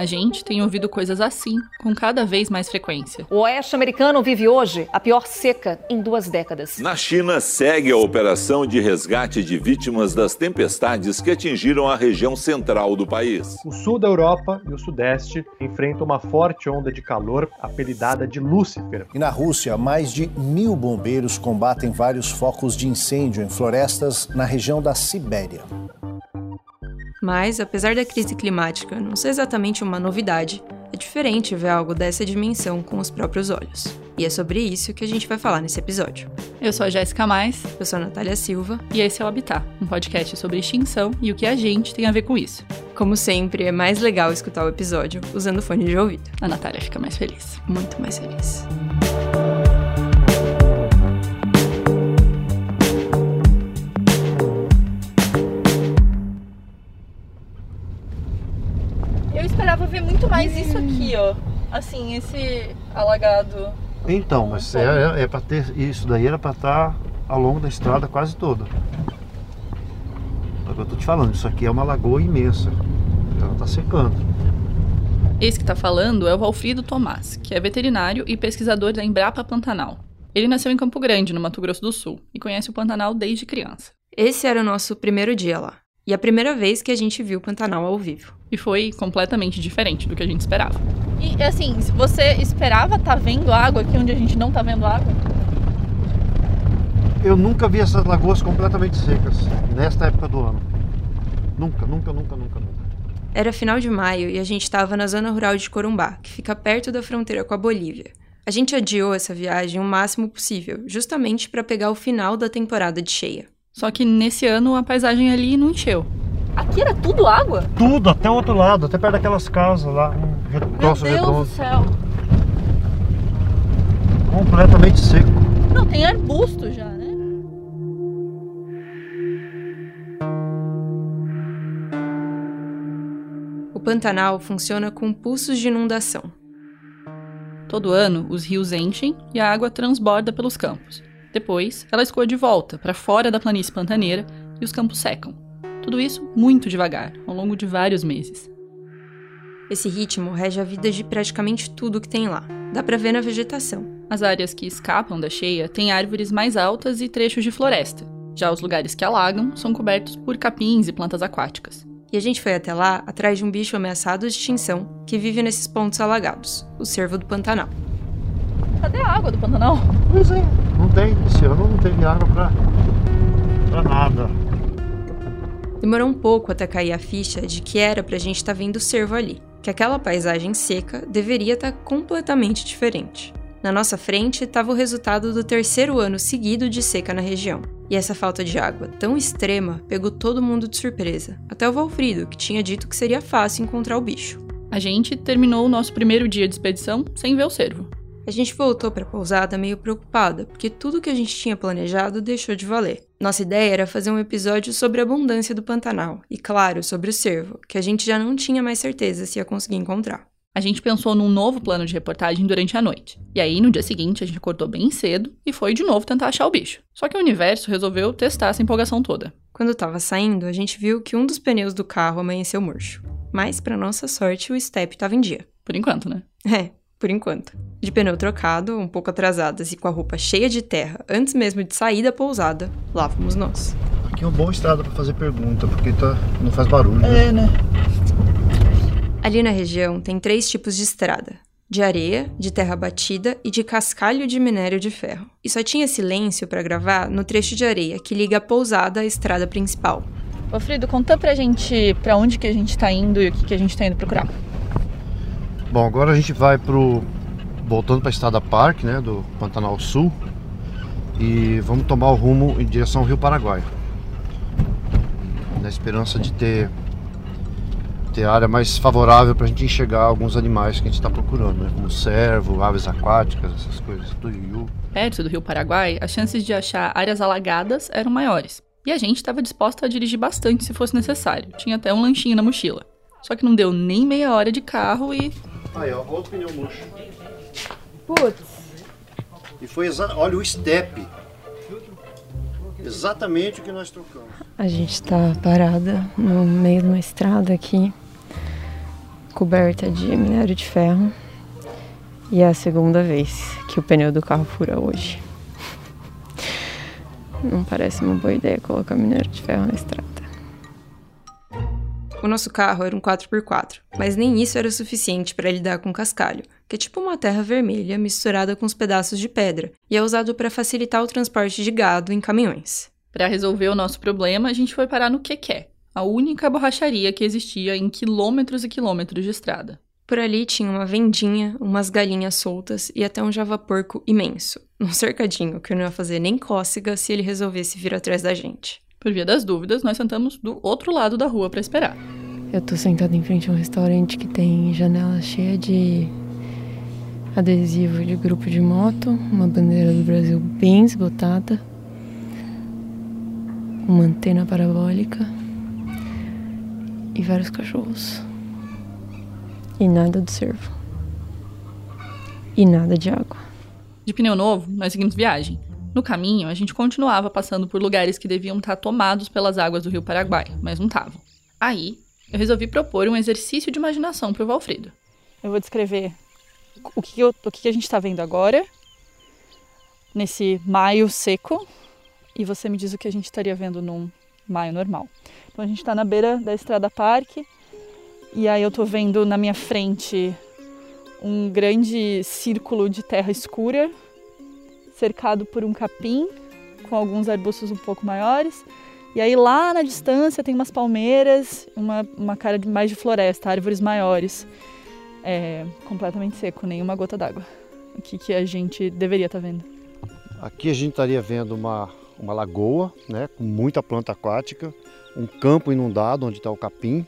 A gente tem ouvido coisas assim com cada vez mais frequência. O oeste americano vive hoje a pior seca em duas décadas. Na China, segue a operação de resgate de vítimas das tempestades que atingiram a região central do país. O sul da Europa e o sudeste enfrentam uma forte onda de calor apelidada de Lúcifer. E na Rússia, mais de mil bombeiros combatem vários focos de incêndio em florestas na região da Sibéria. Mas, apesar da crise climática não ser exatamente uma novidade, é diferente ver algo dessa dimensão com os próprios olhos. E é sobre isso que a gente vai falar nesse episódio. Eu sou a Jéssica Mais. Eu sou a Natália Silva. E esse é o Habitat, um podcast sobre extinção e o que a gente tem a ver com isso. Como sempre, é mais legal escutar o episódio usando fone de ouvido. A Natália fica mais feliz. Muito mais feliz. Aqui, ó. Assim, esse alagado. Então, mas é, é, é para ter isso daí era para estar tá ao longo da estrada quase toda. Agora eu tô te falando, isso aqui é uma lagoa imensa. Ela tá secando. Esse que tá falando é o Valfrido Tomás, que é veterinário e pesquisador da Embrapa Pantanal. Ele nasceu em Campo Grande, no Mato Grosso do Sul, e conhece o Pantanal desde criança. Esse era o nosso primeiro dia lá. E a primeira vez que a gente viu o Pantanal ao vivo. E foi completamente diferente do que a gente esperava. E assim, você esperava estar tá vendo água aqui onde a gente não tá vendo água? Eu nunca vi essas lagoas completamente secas nesta época do ano. Nunca, nunca, nunca, nunca, nunca. Era final de maio e a gente estava na zona rural de Corumbá, que fica perto da fronteira com a Bolívia. A gente adiou essa viagem o máximo possível, justamente para pegar o final da temporada de cheia. Só que nesse ano a paisagem ali não encheu. Aqui era tudo água? Tudo, até o outro lado, até perto daquelas casas lá. Um Meu Deus redondo. do céu. Completamente seco. Não, tem arbusto já, né? O Pantanal funciona com pulsos de inundação. Todo ano, os rios enchem e a água transborda pelos campos. Depois, ela escoa de volta para fora da planície pantaneira e os campos secam. Tudo isso muito devagar, ao longo de vários meses. Esse ritmo rege a vida de praticamente tudo que tem lá. Dá para ver na vegetação. As áreas que escapam da cheia têm árvores mais altas e trechos de floresta. Já os lugares que alagam são cobertos por capins e plantas aquáticas. E a gente foi até lá atrás de um bicho ameaçado de extinção que vive nesses pontos alagados, o cervo do Pantanal. Cadê a água do Pantanal? Pois é, não tem. Esse ano não teve água pra, pra nada. Demorou um pouco até cair a ficha de que era pra gente estar tá vendo o cervo ali, que aquela paisagem seca deveria estar tá completamente diferente. Na nossa frente estava o resultado do terceiro ano seguido de seca na região. E essa falta de água tão extrema pegou todo mundo de surpresa, até o Valfrido, que tinha dito que seria fácil encontrar o bicho. A gente terminou o nosso primeiro dia de expedição sem ver o cervo. A gente voltou para a pousada meio preocupada, porque tudo que a gente tinha planejado deixou de valer. Nossa ideia era fazer um episódio sobre a abundância do Pantanal e, claro, sobre o cervo, que a gente já não tinha mais certeza se ia conseguir encontrar. A gente pensou num novo plano de reportagem durante a noite. E aí, no dia seguinte, a gente acordou bem cedo e foi de novo tentar achar o bicho. Só que o universo resolveu testar essa empolgação toda. Quando estava saindo, a gente viu que um dos pneus do carro amanheceu murcho. Mas, para nossa sorte, o step estava em dia. Por enquanto, né? É, por enquanto. De pneu trocado, um pouco atrasadas e com a roupa cheia de terra, antes mesmo de sair da pousada, lá fomos nós. Aqui é uma boa estrada para fazer pergunta, porque tá, não faz barulho. Né? É, né? Ali na região tem três tipos de estrada: de areia, de terra batida e de cascalho de minério de ferro. E só tinha silêncio para gravar no trecho de areia que liga a pousada à estrada principal. Ô Frido, conta pra gente pra onde que a gente tá indo e o que, que a gente tá indo procurar. Bom, agora a gente vai pro voltando para a Estrada Parque, né, do Pantanal Sul, e vamos tomar o rumo em direção ao Rio Paraguai. Na esperança de ter ter área mais favorável para a gente enxergar alguns animais que a gente está procurando, né? como cervo, aves aquáticas, essas coisas, tuiu. Perto do Rio Paraguai, as chances de achar áreas alagadas eram maiores. E a gente estava disposta a dirigir bastante se fosse necessário. Tinha até um lanchinho na mochila. Só que não deu nem meia hora de carro e Aí, ó, outro pneu murcho. Putz. E foi exa... Olha o step. Exatamente o que nós trocamos. A gente está parada no meio de uma estrada aqui. coberta de minério de ferro. E é a segunda vez que o pneu do carro fura hoje. Não parece uma boa ideia colocar minério de ferro na estrada. O nosso carro era um 4x4, mas nem isso era suficiente para lidar com cascalho, que é tipo uma terra vermelha misturada com os pedaços de pedra e é usado para facilitar o transporte de gado em caminhões. Para resolver o nosso problema, a gente foi parar no Quequé, a única borracharia que existia em quilômetros e quilômetros de estrada. Por ali tinha uma vendinha, umas galinhas soltas e até um java-porco imenso, num cercadinho que não ia fazer nem cócega se ele resolvesse vir atrás da gente. Por via das dúvidas, nós sentamos do outro lado da rua para esperar. Eu tô sentada em frente a um restaurante que tem janela cheia de adesivo de grupo de moto, uma bandeira do Brasil bem esgotada, uma antena parabólica e vários cachorros. E nada de servo. E nada de água. De pneu novo, nós seguimos viagem. No caminho, a gente continuava passando por lugares que deviam estar tomados pelas águas do rio Paraguai, mas não estavam. Aí, eu resolvi propor um exercício de imaginação para o Valfrido. Eu vou descrever o que, eu, o que a gente está vendo agora, nesse maio seco, e você me diz o que a gente estaria vendo num maio normal. Então a gente está na beira da Estrada Parque, e aí eu estou vendo na minha frente um grande círculo de terra escura cercado por um capim com alguns arbustos um pouco maiores. E aí lá na distância tem umas palmeiras, uma, uma cara de, mais de floresta, árvores maiores. É, completamente seco, nenhuma gota d'água. O que, que a gente deveria estar tá vendo? Aqui a gente estaria vendo uma, uma lagoa, né, com muita planta aquática, um campo inundado onde está o capim,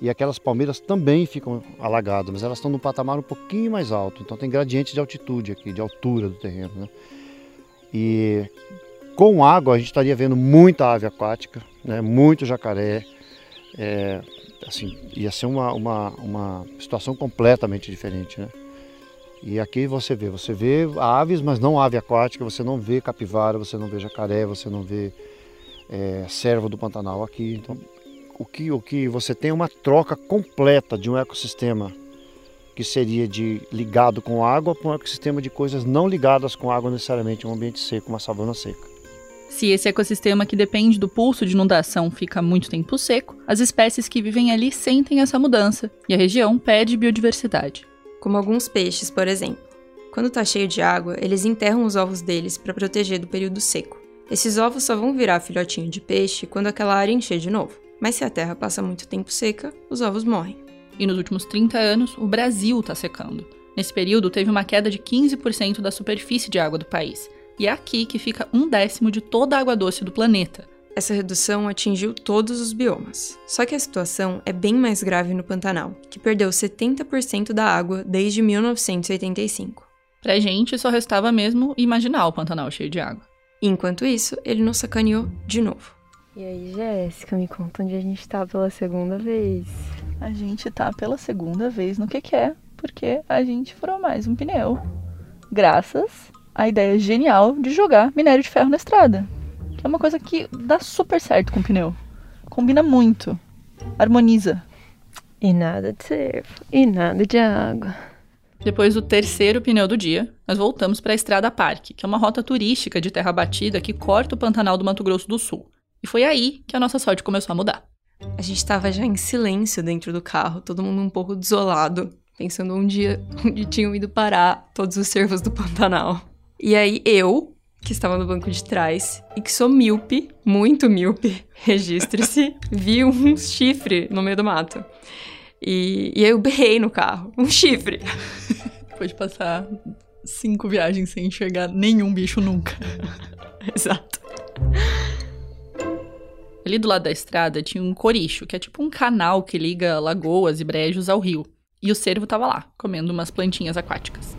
e aquelas palmeiras também ficam alagadas, mas elas estão num patamar um pouquinho mais alto, então tem gradiente de altitude aqui, de altura do terreno. Né? E com água a gente estaria vendo muita ave aquática, né? muito jacaré, é, assim, ia ser uma, uma, uma situação completamente diferente. Né? E aqui você vê, você vê aves, mas não ave aquática, você não vê capivara, você não vê jacaré, você não vê é, servo do Pantanal aqui. Então o que, o que você tem é uma troca completa de um ecossistema que seria de ligado com água para um ecossistema de coisas não ligadas com água necessariamente, um ambiente seco, uma savana seca. Se esse ecossistema que depende do pulso de inundação fica muito tempo seco, as espécies que vivem ali sentem essa mudança e a região perde biodiversidade. Como alguns peixes, por exemplo. Quando está cheio de água, eles enterram os ovos deles para proteger do período seco. Esses ovos só vão virar filhotinho de peixe quando aquela área encher de novo. Mas se a terra passa muito tempo seca, os ovos morrem. E nos últimos 30 anos, o Brasil está secando. Nesse período, teve uma queda de 15% da superfície de água do país. E é aqui que fica um décimo de toda a água doce do planeta. Essa redução atingiu todos os biomas. Só que a situação é bem mais grave no Pantanal, que perdeu 70% da água desde 1985. Pra gente, só restava mesmo imaginar o Pantanal cheio de água. Enquanto isso, ele nos sacaneou de novo. E aí, Jéssica, me conta onde a gente tá pela segunda vez. A gente tá pela segunda vez no que quer, porque a gente furou mais um pneu. Graças à ideia genial de jogar minério de ferro na estrada. Que é uma coisa que dá super certo com o pneu. Combina muito. Harmoniza. E nada de cervo. E nada de água. Depois do terceiro pneu do dia, nós voltamos para a Estrada Parque, que é uma rota turística de terra batida que corta o Pantanal do Mato Grosso do Sul. E foi aí que a nossa sorte começou a mudar. A gente estava já em silêncio dentro do carro, todo mundo um pouco desolado, pensando onde, onde tinham ido parar todos os servos do Pantanal. E aí eu, que estava no banco de trás e que sou míope, muito míope, registre-se, vi um chifre no meio do mato. E, e aí eu berrei no carro, um chifre. Depois de passar cinco viagens sem enxergar nenhum bicho nunca. Exato. Ali do lado da estrada tinha um coricho, que é tipo um canal que liga lagoas e brejos ao rio. E o cervo tava lá, comendo umas plantinhas aquáticas.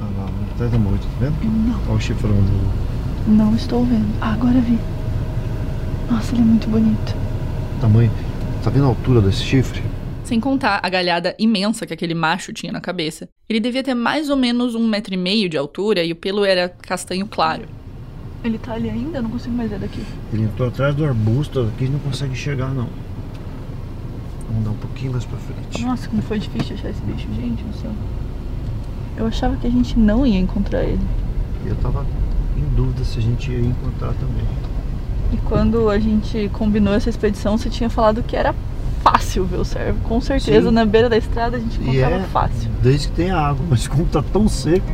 Ah lá, atrás da moita, tá vendo? Não. Olha o chifrão do... Não estou vendo. Ah, agora vi. Nossa, ele é muito bonito. Tamanho. Tá vendo a altura desse chifre? Sem contar a galhada imensa que aquele macho tinha na cabeça. Ele devia ter mais ou menos um metro e meio de altura e o pelo era castanho claro. Ele tá ali ainda? Eu não consigo mais ver daqui. Ele entrou atrás do arbusto aqui e não consegue enxergar, não. Vamos dar um pouquinho mais pra frente. Nossa, como foi difícil achar esse bicho, gente do céu. Eu achava que a gente não ia encontrar ele. Eu tava em dúvida se a gente ia encontrar também. E quando a gente combinou essa expedição, você tinha falado que era fácil ver o cervo. Com certeza, Sim. na beira da estrada a gente encontrava é fácil. desde que tem água, mas como tá tão seco.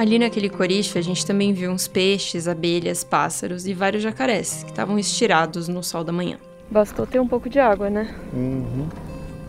Ali naquele coricho, a gente também viu uns peixes, abelhas, pássaros e vários jacarés que estavam estirados no sol da manhã. Bastou ter um pouco de água, né? Uhum.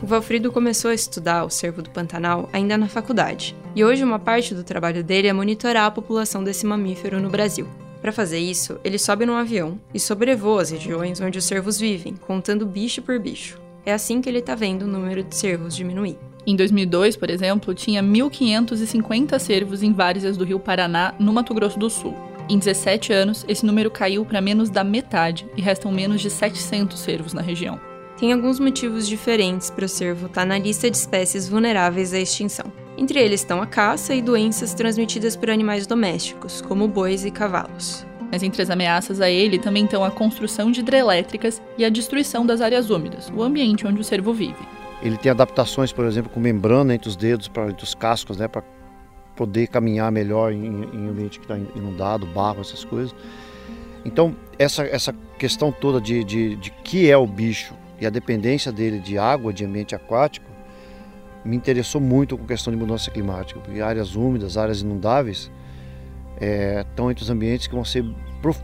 O Valfrido começou a estudar o cervo do Pantanal ainda na faculdade, e hoje uma parte do trabalho dele é monitorar a população desse mamífero no Brasil. Para fazer isso, ele sobe num avião e sobrevoa as regiões onde os cervos vivem, contando bicho por bicho. É assim que ele tá vendo o número de cervos diminuir. Em 2002, por exemplo, tinha 1.550 cervos em várzeas do rio Paraná, no Mato Grosso do Sul. Em 17 anos, esse número caiu para menos da metade e restam menos de 700 cervos na região. Tem alguns motivos diferentes para o cervo estar na lista de espécies vulneráveis à extinção. Entre eles estão a caça e doenças transmitidas por animais domésticos, como bois e cavalos. Mas entre as ameaças a ele também estão a construção de hidrelétricas e a destruição das áreas úmidas, o ambiente onde o cervo vive. Ele tem adaptações, por exemplo, com membrana entre os dedos, pra, entre os cascos, né, para poder caminhar melhor em, em ambiente que está inundado, barro, essas coisas. Então, essa, essa questão toda de, de, de que é o bicho e a dependência dele de água, de ambiente aquático, me interessou muito com a questão de mudança climática, porque áreas úmidas, áreas inundáveis, é, estão entre os ambientes que vão ser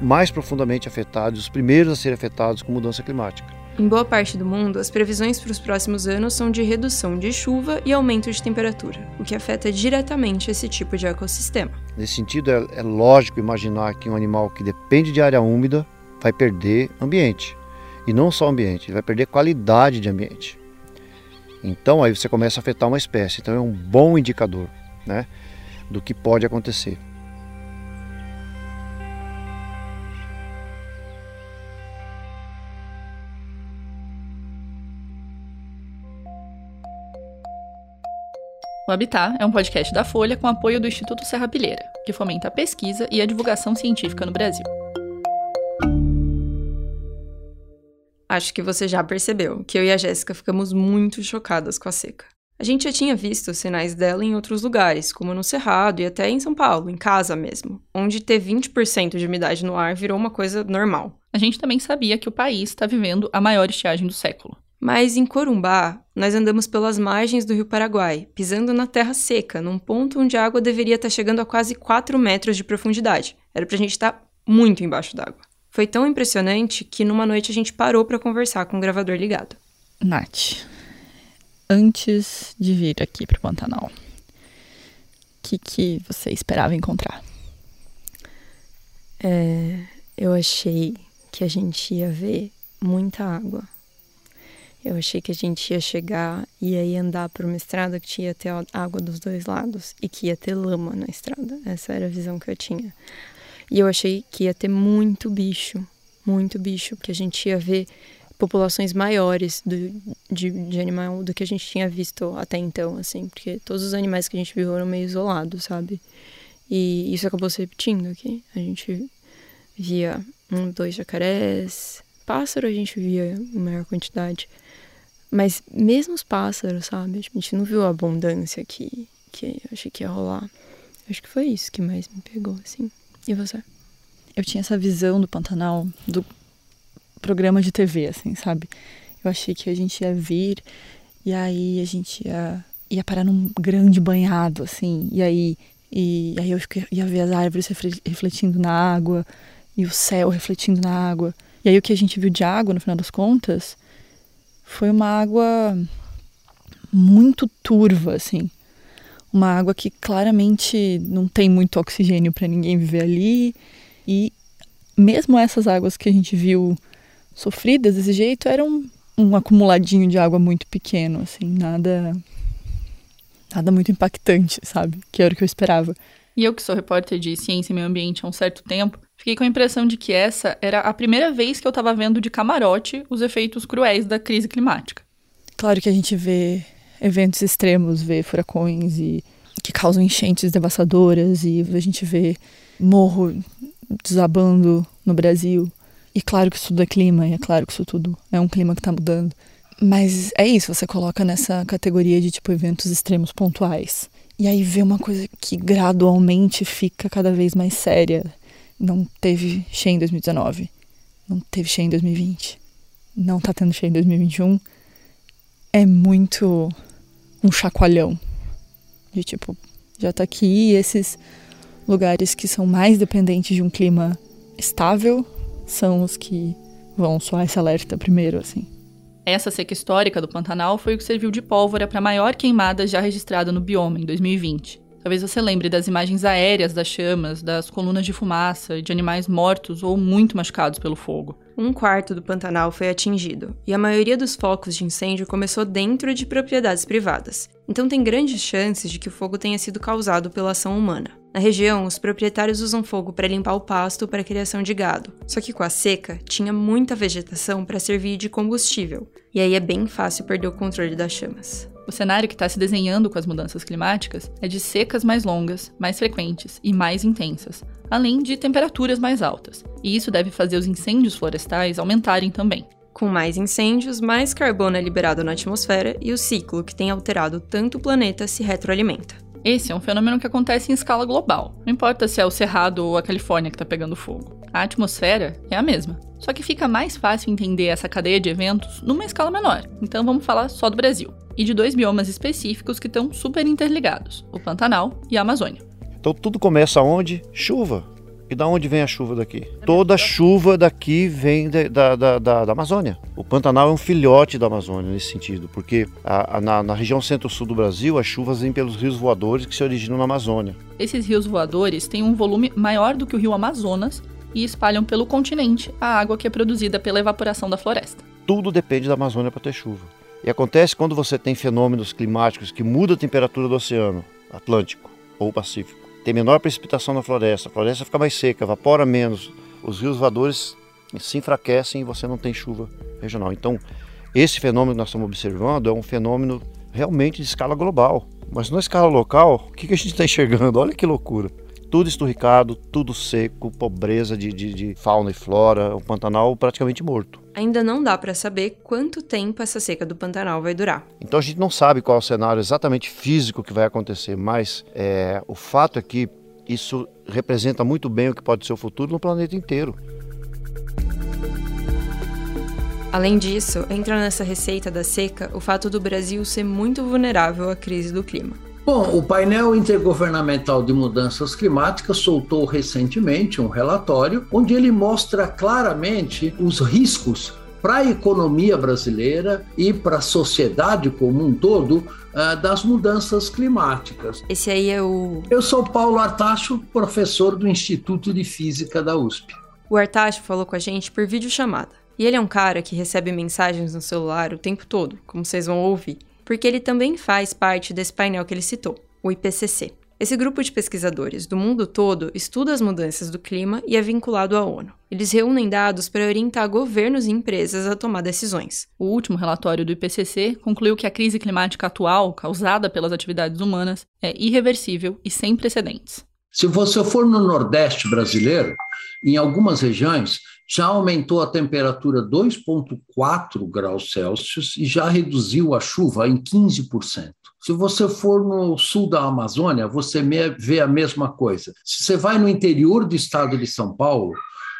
mais profundamente afetados, os primeiros a serem afetados com mudança climática. Em boa parte do mundo, as previsões para os próximos anos são de redução de chuva e aumento de temperatura, o que afeta diretamente esse tipo de ecossistema. Nesse sentido, é, é lógico imaginar que um animal que depende de área úmida vai perder ambiente. E não só ambiente, ele vai perder qualidade de ambiente. Então aí você começa a afetar uma espécie. Então é um bom indicador né, do que pode acontecer. O Habitat é um podcast da Folha com apoio do Instituto Serra Pilheira, que fomenta a pesquisa e a divulgação científica no Brasil. Acho que você já percebeu que eu e a Jéssica ficamos muito chocadas com a seca. A gente já tinha visto sinais dela em outros lugares, como no Cerrado e até em São Paulo, em casa mesmo, onde ter 20% de umidade no ar virou uma coisa normal. A gente também sabia que o país está vivendo a maior estiagem do século. Mas em Corumbá, nós andamos pelas margens do rio Paraguai, pisando na terra seca, num ponto onde a água deveria estar chegando a quase 4 metros de profundidade. Era pra gente estar muito embaixo d'água. Foi tão impressionante que numa noite a gente parou para conversar com o gravador ligado. Nath, antes de vir aqui pro Pantanal, o que, que você esperava encontrar? É, eu achei que a gente ia ver muita água. Eu achei que a gente ia chegar e ia andar por uma estrada que tinha ter água dos dois lados e que ia ter lama na estrada. Essa era a visão que eu tinha. E eu achei que ia ter muito bicho, muito bicho, porque a gente ia ver populações maiores do, de, de animal do que a gente tinha visto até então, assim, porque todos os animais que a gente viu eram meio isolados, sabe? E isso acabou se repetindo aqui. A gente via um, dois jacarés, pássaro a gente via em maior quantidade. Mas mesmo os pássaros, sabe? A gente não viu a abundância que, que eu achei que ia rolar. Acho que foi isso que mais me pegou, assim. E você? Eu tinha essa visão do Pantanal, do programa de TV, assim, sabe? Eu achei que a gente ia vir e aí a gente ia, ia parar num grande banhado, assim, e aí, e, aí eu ia ver as árvores refletindo na água e o céu refletindo na água. E aí o que a gente viu de água, no final das contas, foi uma água muito turva, assim. Uma água que claramente não tem muito oxigênio para ninguém viver ali. E mesmo essas águas que a gente viu sofridas desse jeito eram um acumuladinho de água muito pequeno, assim, nada nada muito impactante, sabe? Que era o que eu esperava. E eu que sou repórter de ciência e meio ambiente há um certo tempo, fiquei com a impressão de que essa era a primeira vez que eu estava vendo de camarote os efeitos cruéis da crise climática. Claro que a gente vê eventos extremos, vê furacões e que causam enchentes devastadoras e a gente vê morro desabando no Brasil. E claro que isso tudo é clima, e é claro que isso tudo é um clima que está mudando. Mas é isso, você coloca nessa categoria de tipo eventos extremos pontuais. E aí vê uma coisa que gradualmente fica cada vez mais séria. Não teve cheia em 2019. Não teve cheia em 2020. Não tá tendo cheia em 2021. É muito um chacoalhão. De tipo, já tá aqui esses lugares que são mais dependentes de um clima estável são os que vão soar esse alerta primeiro, assim. Essa seca histórica do Pantanal foi o que serviu de pólvora para a maior queimada já registrada no bioma em 2020. Talvez você lembre das imagens aéreas das chamas, das colunas de fumaça, de animais mortos ou muito machucados pelo fogo. Um quarto do Pantanal foi atingido, e a maioria dos focos de incêndio começou dentro de propriedades privadas. Então tem grandes chances de que o fogo tenha sido causado pela ação humana. Na região, os proprietários usam fogo para limpar o pasto para a criação de gado. Só que com a seca, tinha muita vegetação para servir de combustível, e aí é bem fácil perder o controle das chamas. O cenário que está se desenhando com as mudanças climáticas é de secas mais longas, mais frequentes e mais intensas, além de temperaturas mais altas. E isso deve fazer os incêndios florestais aumentarem também. Com mais incêndios, mais carbono é liberado na atmosfera e o ciclo que tem alterado tanto o planeta se retroalimenta. Esse é um fenômeno que acontece em escala global. Não importa se é o Cerrado ou a Califórnia que está pegando fogo. A atmosfera é a mesma. Só que fica mais fácil entender essa cadeia de eventos numa escala menor. Então vamos falar só do Brasil. E de dois biomas específicos que estão super interligados: o Pantanal e a Amazônia. Então tudo começa onde? Chuva. E da onde vem a chuva daqui? Toda chuva daqui vem da, da, da, da, Amazônia. O Pantanal é um filhote da Amazônia nesse sentido, porque a, a, na, na região centro-sul do Brasil, as chuvas vêm pelos rios voadores que se originam na Amazônia. Esses rios voadores têm um volume maior do que o rio Amazonas e espalham pelo continente a água que é produzida pela evaporação da floresta. Tudo depende da Amazônia para ter chuva. E acontece quando você tem fenômenos climáticos que mudam a temperatura do oceano Atlântico ou Pacífico tem menor precipitação na floresta, a floresta fica mais seca, evapora menos, os rios voadores se enfraquecem e você não tem chuva regional. Então, esse fenômeno que nós estamos observando é um fenômeno realmente de escala global. Mas na escala local, o que, a gente está enxergando? Olha que loucura. Tudo esturricado, tudo seco, pobreza de, de, de fauna e flora, o Pantanal praticamente morto ainda não dá para saber quanto tempo essa seca do Pantanal vai durar. Então a gente não sabe qual é o cenário exatamente físico que vai acontecer, mas é, o fato é que isso representa muito bem o que pode ser o futuro no planeta inteiro. Além disso, entra nessa receita da seca o fato do Brasil ser muito vulnerável à crise do clima. Bom, o painel intergovernamental de mudanças climáticas soltou recentemente um relatório onde ele mostra claramente os riscos para a economia brasileira e para a sociedade como um todo uh, das mudanças climáticas. Esse aí é o. Eu sou Paulo Artacho, professor do Instituto de Física da USP. O Artacho falou com a gente por videochamada. E ele é um cara que recebe mensagens no celular o tempo todo, como vocês vão ouvir porque ele também faz parte desse painel que ele citou, o IPCC. Esse grupo de pesquisadores do mundo todo estuda as mudanças do clima e é vinculado à ONU. Eles reúnem dados para orientar governos e empresas a tomar decisões. O último relatório do IPCC concluiu que a crise climática atual, causada pelas atividades humanas, é irreversível e sem precedentes. Se você for no Nordeste brasileiro, em algumas regiões, já aumentou a temperatura 2,4 graus Celsius e já reduziu a chuva em 15%. Se você for no sul da Amazônia, você vê a mesma coisa. Se você vai no interior do estado de São Paulo,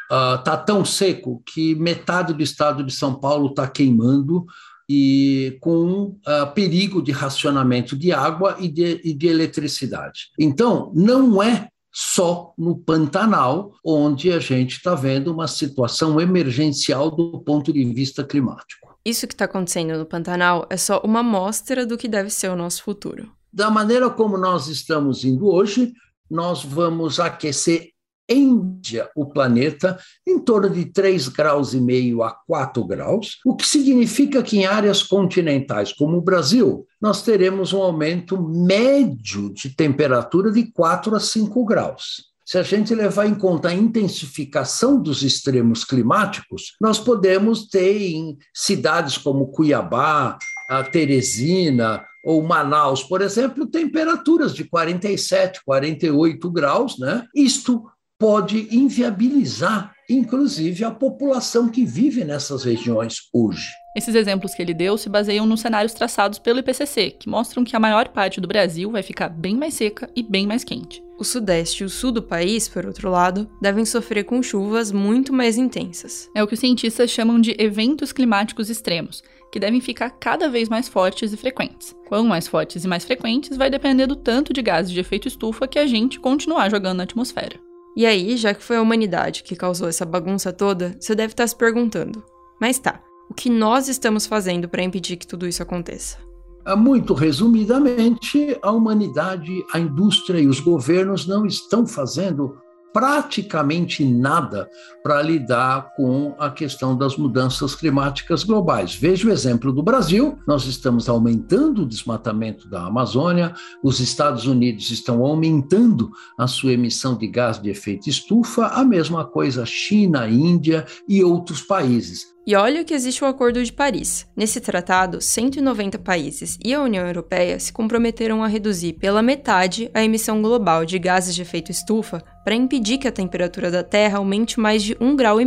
está uh, tão seco que metade do estado de São Paulo está queimando e com uh, perigo de racionamento de água e de, e de eletricidade. Então, não é só no Pantanal, onde a gente está vendo uma situação emergencial do ponto de vista climático. Isso que está acontecendo no Pantanal é só uma amostra do que deve ser o nosso futuro. Da maneira como nós estamos indo hoje, nós vamos aquecer em o planeta em torno de 3,5 graus e meio a 4 graus, o que significa que em áreas continentais como o Brasil, nós teremos um aumento médio de temperatura de 4 a 5 graus. Se a gente levar em conta a intensificação dos extremos climáticos, nós podemos ter em cidades como Cuiabá, a Teresina ou Manaus, por exemplo, temperaturas de 47, 48 graus, né? Isto pode inviabilizar, inclusive, a população que vive nessas regiões hoje. Esses exemplos que ele deu se baseiam nos cenários traçados pelo IPCC, que mostram que a maior parte do Brasil vai ficar bem mais seca e bem mais quente. O sudeste e o sul do país, por outro lado, devem sofrer com chuvas muito mais intensas. É o que os cientistas chamam de eventos climáticos extremos, que devem ficar cada vez mais fortes e frequentes. Quanto mais fortes e mais frequentes vai depender do tanto de gases de efeito estufa que a gente continuar jogando na atmosfera. E aí, já que foi a humanidade que causou essa bagunça toda, você deve estar se perguntando: mas tá, o que nós estamos fazendo para impedir que tudo isso aconteça? Ah, muito resumidamente, a humanidade, a indústria e os governos não estão fazendo praticamente nada para lidar com a questão das mudanças climáticas globais. Veja o exemplo do Brasil: nós estamos aumentando o desmatamento da Amazônia, os Estados Unidos estão aumentando a sua emissão de gás de efeito estufa, a mesma coisa China, Índia e outros países. E olha que existe o Acordo de Paris. Nesse tratado, 190 países e a União Europeia se comprometeram a reduzir pela metade a emissão global de gases de efeito estufa para impedir que a temperatura da Terra aumente mais de 1,5 grau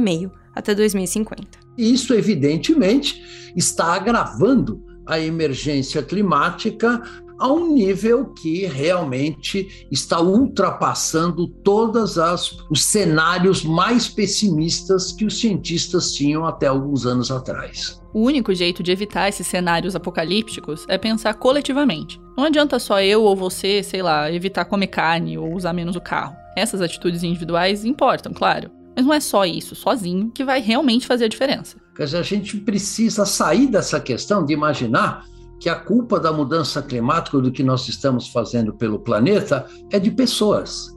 até 2050. Isso, evidentemente, está agravando a emergência climática a um nível que realmente está ultrapassando todos os cenários mais pessimistas que os cientistas tinham até alguns anos atrás. O único jeito de evitar esses cenários apocalípticos é pensar coletivamente. Não adianta só eu ou você, sei lá, evitar comer carne ou usar menos o carro. Essas atitudes individuais importam, claro. Mas não é só isso, sozinho, que vai realmente fazer a diferença. Quer dizer, a gente precisa sair dessa questão de imaginar que a culpa da mudança climática do que nós estamos fazendo pelo planeta é de pessoas.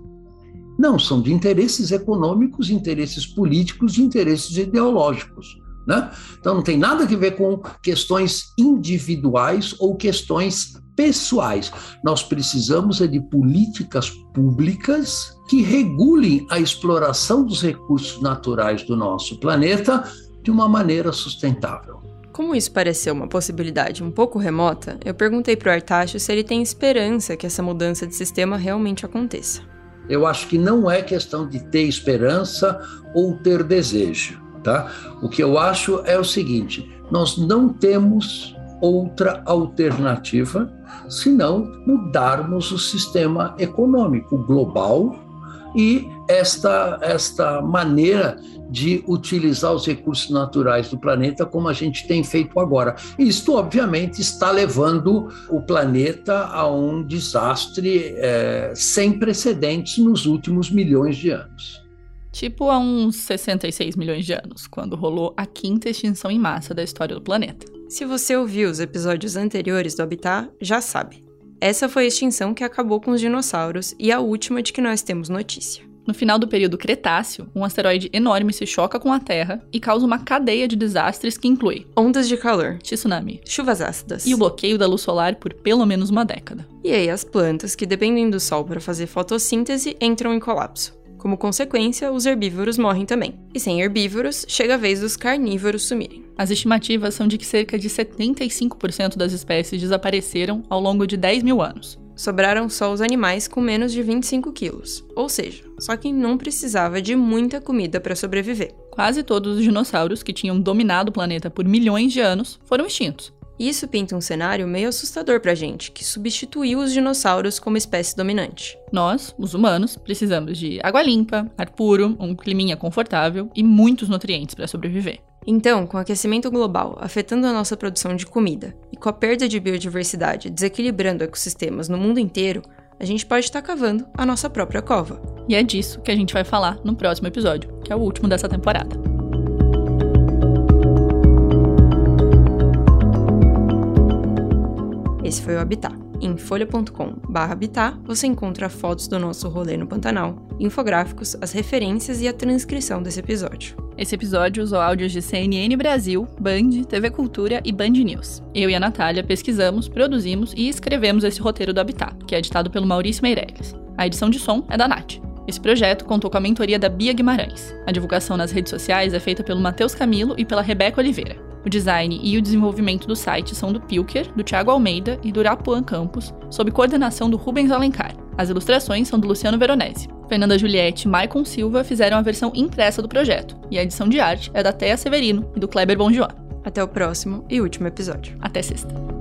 Não, são de interesses econômicos, interesses políticos, interesses ideológicos. Né? Então não tem nada a ver com questões individuais ou questões pessoais. Nós precisamos é de políticas públicas que regulem a exploração dos recursos naturais do nosso planeta de uma maneira sustentável. Como isso pareceu uma possibilidade um pouco remota, eu perguntei para o Artacho se ele tem esperança que essa mudança de sistema realmente aconteça. Eu acho que não é questão de ter esperança ou ter desejo, tá? O que eu acho é o seguinte: nós não temos outra alternativa senão mudarmos o sistema econômico global e esta, esta maneira de utilizar os recursos naturais do planeta como a gente tem feito agora. Isto, obviamente, está levando o planeta a um desastre é, sem precedentes nos últimos milhões de anos. Tipo há uns 66 milhões de anos, quando rolou a quinta extinção em massa da história do planeta. Se você ouviu os episódios anteriores do Habitat, já sabe. Essa foi a extinção que acabou com os dinossauros e a última de que nós temos notícia. No final do período Cretáceo, um asteroide enorme se choca com a Terra e causa uma cadeia de desastres que inclui ondas de calor, tsunami, chuvas ácidas e o bloqueio da luz solar por pelo menos uma década. E aí as plantas que dependem do sol para fazer fotossíntese entram em colapso. Como consequência, os herbívoros morrem também. E sem herbívoros, chega a vez dos carnívoros sumirem. As estimativas são de que cerca de 75% das espécies desapareceram ao longo de 10 mil anos sobraram só os animais com menos de 25 quilos, ou seja, só quem não precisava de muita comida para sobreviver. Quase todos os dinossauros que tinham dominado o planeta por milhões de anos foram extintos. Isso pinta um cenário meio assustador pra gente, que substituiu os dinossauros como espécie dominante. Nós, os humanos, precisamos de água limpa, ar puro, um climinha confortável e muitos nutrientes para sobreviver. Então, com o aquecimento global afetando a nossa produção de comida e com a perda de biodiversidade desequilibrando ecossistemas no mundo inteiro, a gente pode estar cavando a nossa própria cova. E é disso que a gente vai falar no próximo episódio, que é o último dessa temporada. Esse foi o Habitat. Em folha.com/habitat você encontra fotos do nosso rolê no Pantanal, infográficos, as referências e a transcrição desse episódio. Esse episódio usou áudios de CNN Brasil, Band, TV Cultura e Band News. Eu e a Natália pesquisamos, produzimos e escrevemos esse roteiro do Habitat, que é editado pelo Maurício Meirelles. A edição de som é da Nath. Esse projeto contou com a mentoria da Bia Guimarães. A divulgação nas redes sociais é feita pelo Matheus Camilo e pela Rebeca Oliveira. O design e o desenvolvimento do site são do Pilker, do Thiago Almeida e do Irapuan Campos, sob coordenação do Rubens Alencar. As ilustrações são do Luciano Veronese. Fernanda Juliette e Maicon Silva fizeram a versão impressa do projeto, e a edição de arte é da Thea Severino e do Kleber Bonjoan. Até o próximo e último episódio. Até sexta.